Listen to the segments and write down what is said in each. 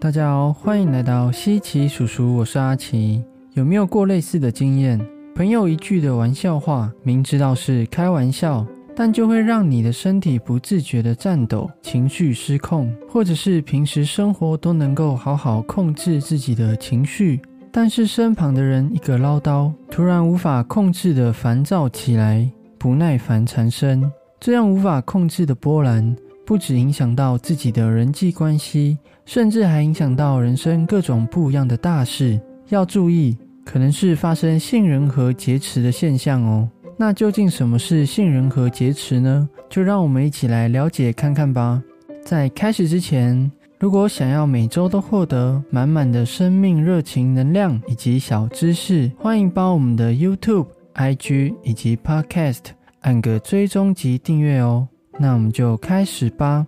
大家好，欢迎来到西奇叔叔，我是阿奇。有没有过类似的经验？朋友一句的玩笑话，明知道是开玩笑，但就会让你的身体不自觉的颤抖，情绪失控；或者是平时生活都能够好好控制自己的情绪，但是身旁的人一个唠叨，突然无法控制的烦躁起来，不耐烦缠身。这样无法控制的波澜。不止影响到自己的人际关系，甚至还影响到人生各种不一样的大事。要注意，可能是发生杏仁核劫持的现象哦。那究竟什么是杏仁核劫持呢？就让我们一起来了解看看吧。在开始之前，如果想要每周都获得满满的生命热情能量以及小知识，欢迎帮我们的 YouTube、IG 以及 Podcast 按个追踪及订阅哦。那我们就开始吧。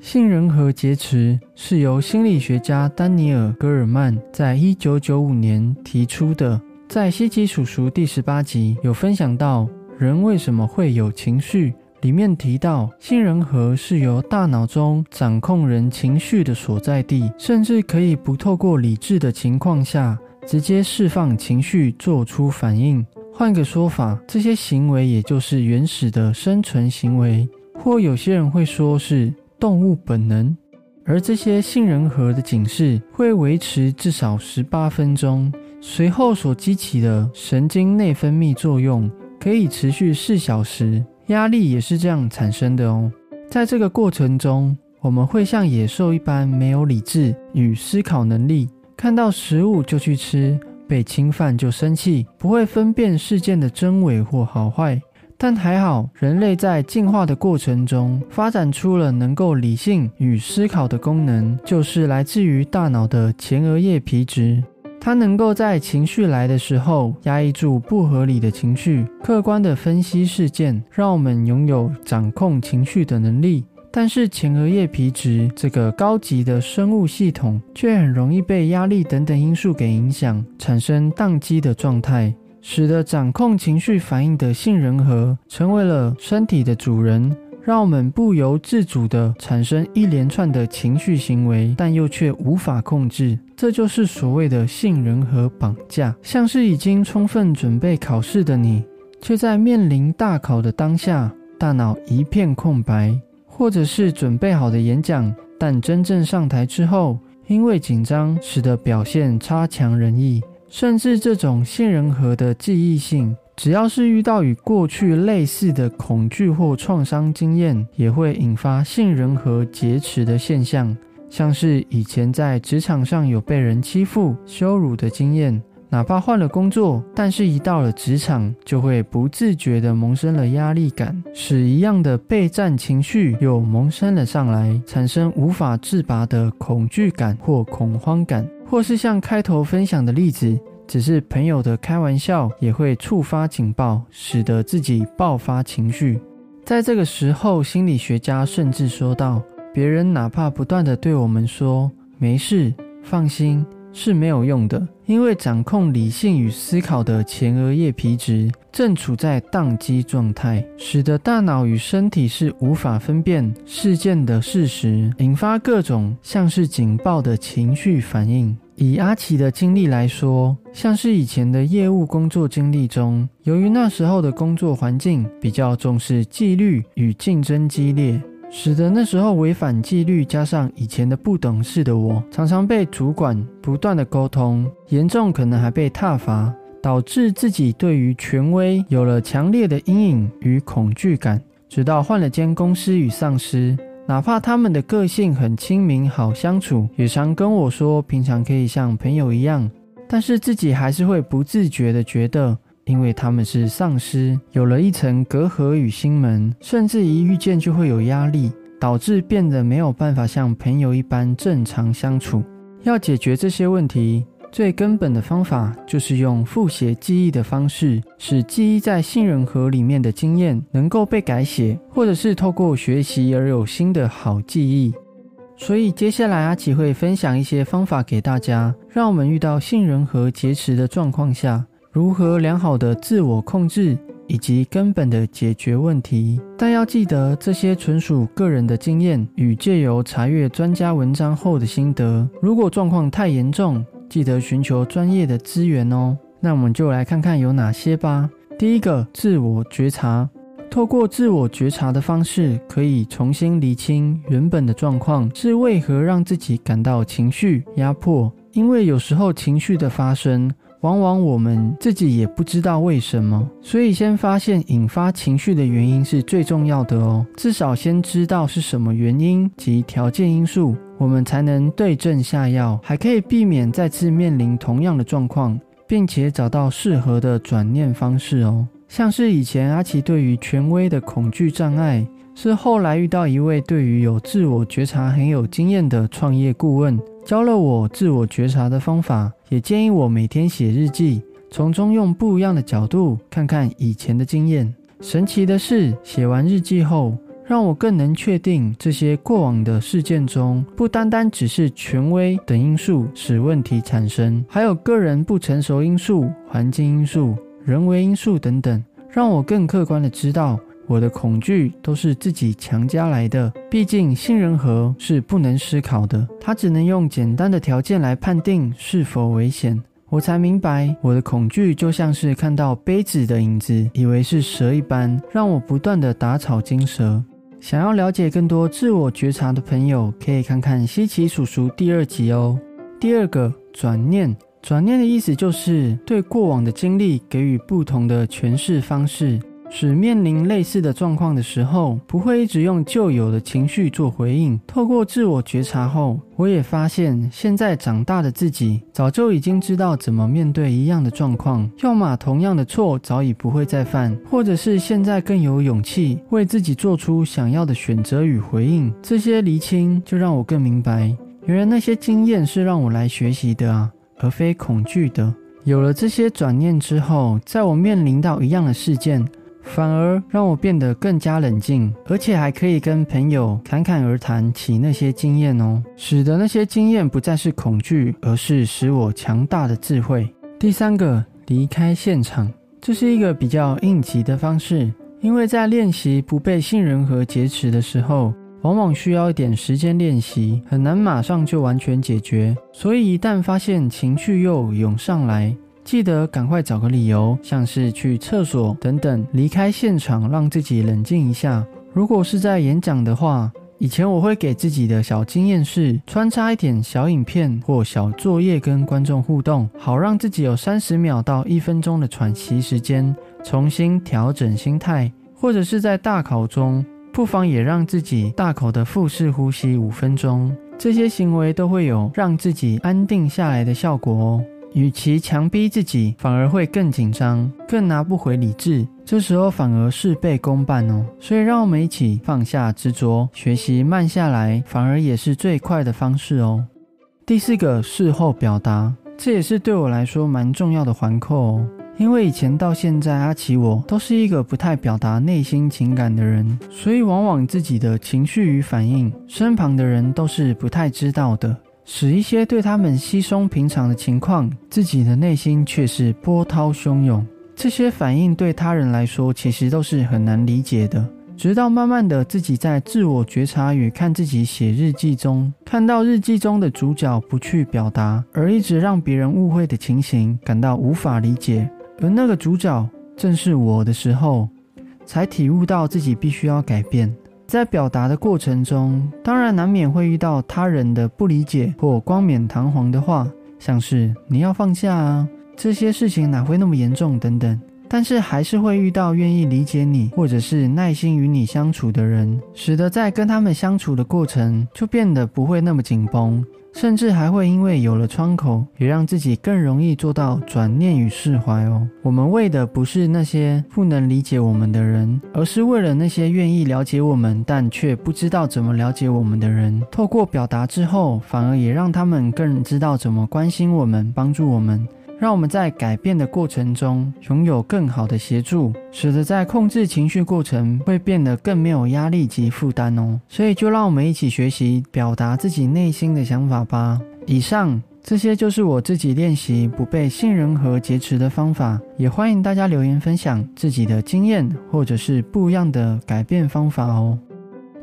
杏仁核劫持是由心理学家丹尼尔·戈尔曼在一九九五年提出的。在《西奇叔叔》第十八集有分享到，人为什么会有情绪？里面提到，杏仁核是由大脑中掌控人情绪的所在地，甚至可以不透过理智的情况下，直接释放情绪，做出反应。换个说法，这些行为也就是原始的生存行为。或有些人会说是动物本能，而这些杏仁核的警示会维持至少十八分钟，随后所激起的神经内分泌作用可以持续四小时，压力也是这样产生的哦。在这个过程中，我们会像野兽一般没有理智与思考能力，看到食物就去吃，被侵犯就生气，不会分辨事件的真伪或好坏。但还好，人类在进化的过程中发展出了能够理性与思考的功能，就是来自于大脑的前额叶皮质。它能够在情绪来的时候压抑住不合理的情绪，客观的分析事件，让我们拥有掌控情绪的能力。但是前额叶皮质这个高级的生物系统，却很容易被压力等等因素给影响，产生宕机的状态。使得掌控情绪反应的杏仁核成为了身体的主人，让我们不由自主地产生一连串的情绪行为，但又却无法控制。这就是所谓的杏仁核绑架。像是已经充分准备考试的你，却在面临大考的当下，大脑一片空白；或者是准备好的演讲，但真正上台之后，因为紧张，使得表现差强人意。甚至这种杏仁核的记忆性，只要是遇到与过去类似的恐惧或创伤经验，也会引发杏仁核劫持的现象。像是以前在职场上有被人欺负、羞辱的经验，哪怕换了工作，但是一到了职场，就会不自觉地萌生了压力感，使一样的备战情绪又萌生了上来，产生无法自拔的恐惧感或恐慌感。或是像开头分享的例子，只是朋友的开玩笑，也会触发警报，使得自己爆发情绪。在这个时候，心理学家甚至说道：别人哪怕不断的对我们说“没事，放心”，是没有用的，因为掌控理性与思考的前额叶皮质正处在宕机状态，使得大脑与身体是无法分辨事件的事实，引发各种像是警报的情绪反应。以阿奇的经历来说，像是以前的业务工作经历中，由于那时候的工作环境比较重视纪律与竞争激烈，使得那时候违反纪律，加上以前的不懂事的我，常常被主管不断的沟通，严重可能还被挞伐，导致自己对于权威有了强烈的阴影与恐惧感。直到换了间公司与上司。哪怕他们的个性很亲民、好相处，也常跟我说平常可以像朋友一样，但是自己还是会不自觉的觉得，因为他们是丧尸，有了一层隔阂与心门，甚至一遇见就会有压力，导致变得没有办法像朋友一般正常相处。要解决这些问题。最根本的方法就是用复写记忆的方式，使记忆在杏仁核里面的经验能够被改写，或者是透过学习而有新的好记忆。所以接下来阿奇会分享一些方法给大家，让我们遇到杏仁核劫持的状况下，如何良好的自我控制以及根本的解决问题。但要记得，这些纯属个人的经验与借由查阅专家文章后的心得。如果状况太严重，记得寻求专业的资源哦。那我们就来看看有哪些吧。第一个，自我觉察。透过自我觉察的方式，可以重新理清原本的状况是为何让自己感到情绪压迫。因为有时候情绪的发生，往往我们自己也不知道为什么。所以先发现引发情绪的原因是最重要的哦。至少先知道是什么原因及条件因素，我们才能对症下药，还可以避免再次面临同样的状况，并且找到适合的转念方式哦。像是以前阿奇对于权威的恐惧障碍，是后来遇到一位对于有自我觉察很有经验的创业顾问，教了我自我觉察的方法，也建议我每天写日记，从中用不一样的角度看看以前的经验。神奇的是，写完日记后，让我更能确定这些过往的事件中，不单单只是权威等因素使问题产生，还有个人不成熟因素、环境因素。人为因素等等，让我更客观的知道，我的恐惧都是自己强加来的。毕竟杏仁核是不能思考的，它只能用简单的条件来判定是否危险。我才明白，我的恐惧就像是看到杯子的影子，以为是蛇一般，让我不断的打草惊蛇。想要了解更多自我觉察的朋友，可以看看西奇叔叔第二集哦。第二个转念。转念的意思就是对过往的经历给予不同的诠释方式，使面临类似的状况的时候，不会一直用旧有的情绪做回应。透过自我觉察后，我也发现现在长大的自己早就已经知道怎么面对一样的状况，要么同样的错早已不会再犯，或者是现在更有勇气为自己做出想要的选择与回应。这些厘清就让我更明白，原来那些经验是让我来学习的啊。而非恐惧的。有了这些转念之后，在我面临到一样的事件，反而让我变得更加冷静，而且还可以跟朋友侃侃而谈起那些经验哦，使得那些经验不再是恐惧，而是使我强大的智慧。第三个，离开现场，这是一个比较应急的方式，因为在练习不被杏仁核劫持的时候。往往需要一点时间练习，很难马上就完全解决。所以一旦发现情绪又涌上来，记得赶快找个理由，像是去厕所等等，离开现场，让自己冷静一下。如果是在演讲的话，以前我会给自己的小经验是穿插一点小影片或小作业跟观众互动，好让自己有三十秒到一分钟的喘息时间，重新调整心态，或者是在大考中。不妨也让自己大口的腹式呼吸五分钟，这些行为都会有让自己安定下来的效果哦。与其强逼自己，反而会更紧张，更拿不回理智，这时候反而事倍功半哦。所以让我们一起放下执着，学习慢下来，反而也是最快的方式哦。第四个，事后表达，这也是对我来说蛮重要的环扣哦。因为以前到现在，阿奇我都是一个不太表达内心情感的人，所以往往自己的情绪与反应，身旁的人都是不太知道的，使一些对他们稀松平常的情况，自己的内心却是波涛汹涌。这些反应对他人来说，其实都是很难理解的。直到慢慢的自己在自我觉察与看自己写日记中，看到日记中的主角不去表达，而一直让别人误会的情形，感到无法理解。而那个主角正是我的时候，才体悟到自己必须要改变。在表达的过程中，当然难免会遇到他人的不理解或冠冕堂皇的话，像是“你要放下啊，这些事情哪会那么严重”等等。但是还是会遇到愿意理解你，或者是耐心与你相处的人，使得在跟他们相处的过程就变得不会那么紧绷。甚至还会因为有了窗口，也让自己更容易做到转念与释怀哦。我们为的不是那些不能理解我们的人，而是为了那些愿意了解我们但却不知道怎么了解我们的人。透过表达之后，反而也让他们更知道怎么关心我们、帮助我们。让我们在改变的过程中拥有更好的协助，使得在控制情绪过程会变得更没有压力及负担哦。所以就让我们一起学习表达自己内心的想法吧。以上这些就是我自己练习不被杏仁核劫持的方法，也欢迎大家留言分享自己的经验，或者是不一样的改变方法哦。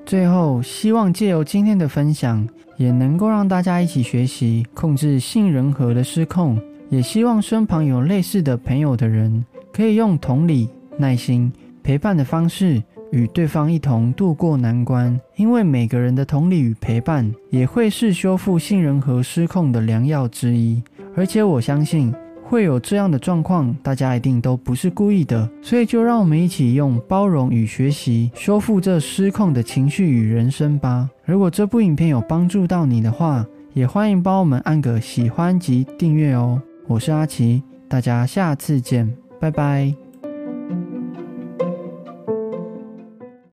最后，希望借由今天的分享，也能够让大家一起学习控制杏仁核的失控。也希望身旁有类似的朋友的人，可以用同理、耐心、陪伴的方式。与对方一同度过难关，因为每个人的同理与陪伴，也会是修复信任和失控的良药之一。而且我相信会有这样的状况，大家一定都不是故意的。所以就让我们一起用包容与学习，修复这失控的情绪与人生吧。如果这部影片有帮助到你的话，也欢迎帮我们按个喜欢及订阅哦。我是阿奇，大家下次见，拜拜。